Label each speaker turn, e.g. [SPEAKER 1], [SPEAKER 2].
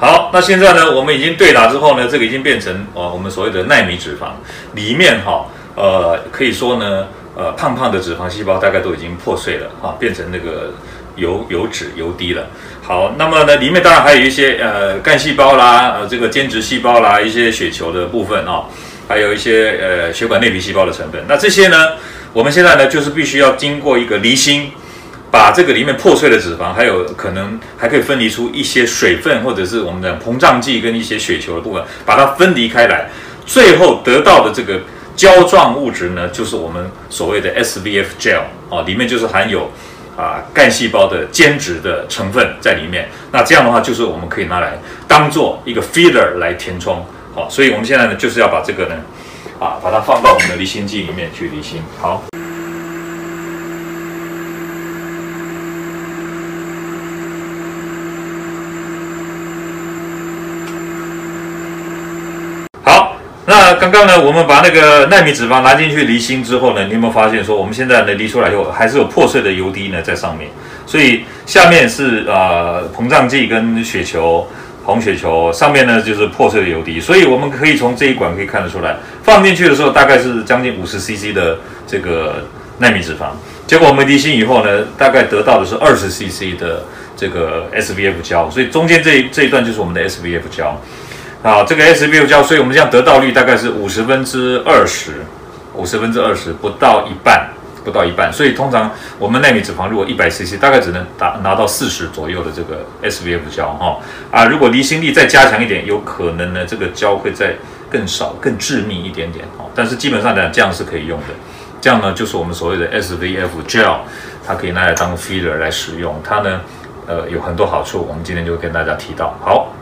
[SPEAKER 1] 好，那现在呢，我们已经对打之后呢，这个已经变成哦，我们所谓的纳米脂肪里面哈，呃，可以说呢，呃，胖胖的脂肪细胞大概都已经破碎了啊，变成那个油油脂油滴了。好，那么呢，里面当然还有一些呃干细胞啦，呃这个间质细胞啦，一些血球的部分啊，还有一些呃血管内皮细胞的成分。那这些呢，我们现在呢，就是必须要经过一个离心。把这个里面破碎的脂肪，还有可能还可以分离出一些水分，或者是我们的膨胀剂跟一些血球的部分，把它分离开来，最后得到的这个胶状物质呢，就是我们所谓的 SVF gel 啊，里面就是含有啊干细胞的间质的成分在里面。那这样的话，就是我们可以拿来当做一个 filler 来填充。好，所以我们现在呢，就是要把这个呢，啊，把它放到我们的离心机里面去离心。好。那刚刚呢，我们把那个纳米脂肪拿进去离心之后呢，你有没有发现说，我们现在呢离出来以后，还是有破碎的油滴呢在上面，所以下面是呃膨胀剂跟雪球，红雪球，上面呢就是破碎的油滴，所以我们可以从这一管可以看得出来，放进去的时候大概是将近五十 CC 的这个纳米脂肪，结果我们离心以后呢，大概得到的是二十 CC 的这个 SVF 胶，所以中间这这一段就是我们的 SVF 胶。好，这个 SVF 胶，所以我们这样得到率大概是五十分之二十，五十分之二十不到一半，不到一半。所以通常我们奈米脂肪如果一百 CC，大概只能达拿到四十左右的这个 SVF 胶哈啊。如果离心力再加强一点，有可能呢这个胶会再更少、更致密一点点哦。但是基本上来讲，这样是可以用的。这样呢就是我们所谓的 SVF gel，它可以拿来当 filler 来使用。它呢呃有很多好处，我们今天就跟大家提到。好。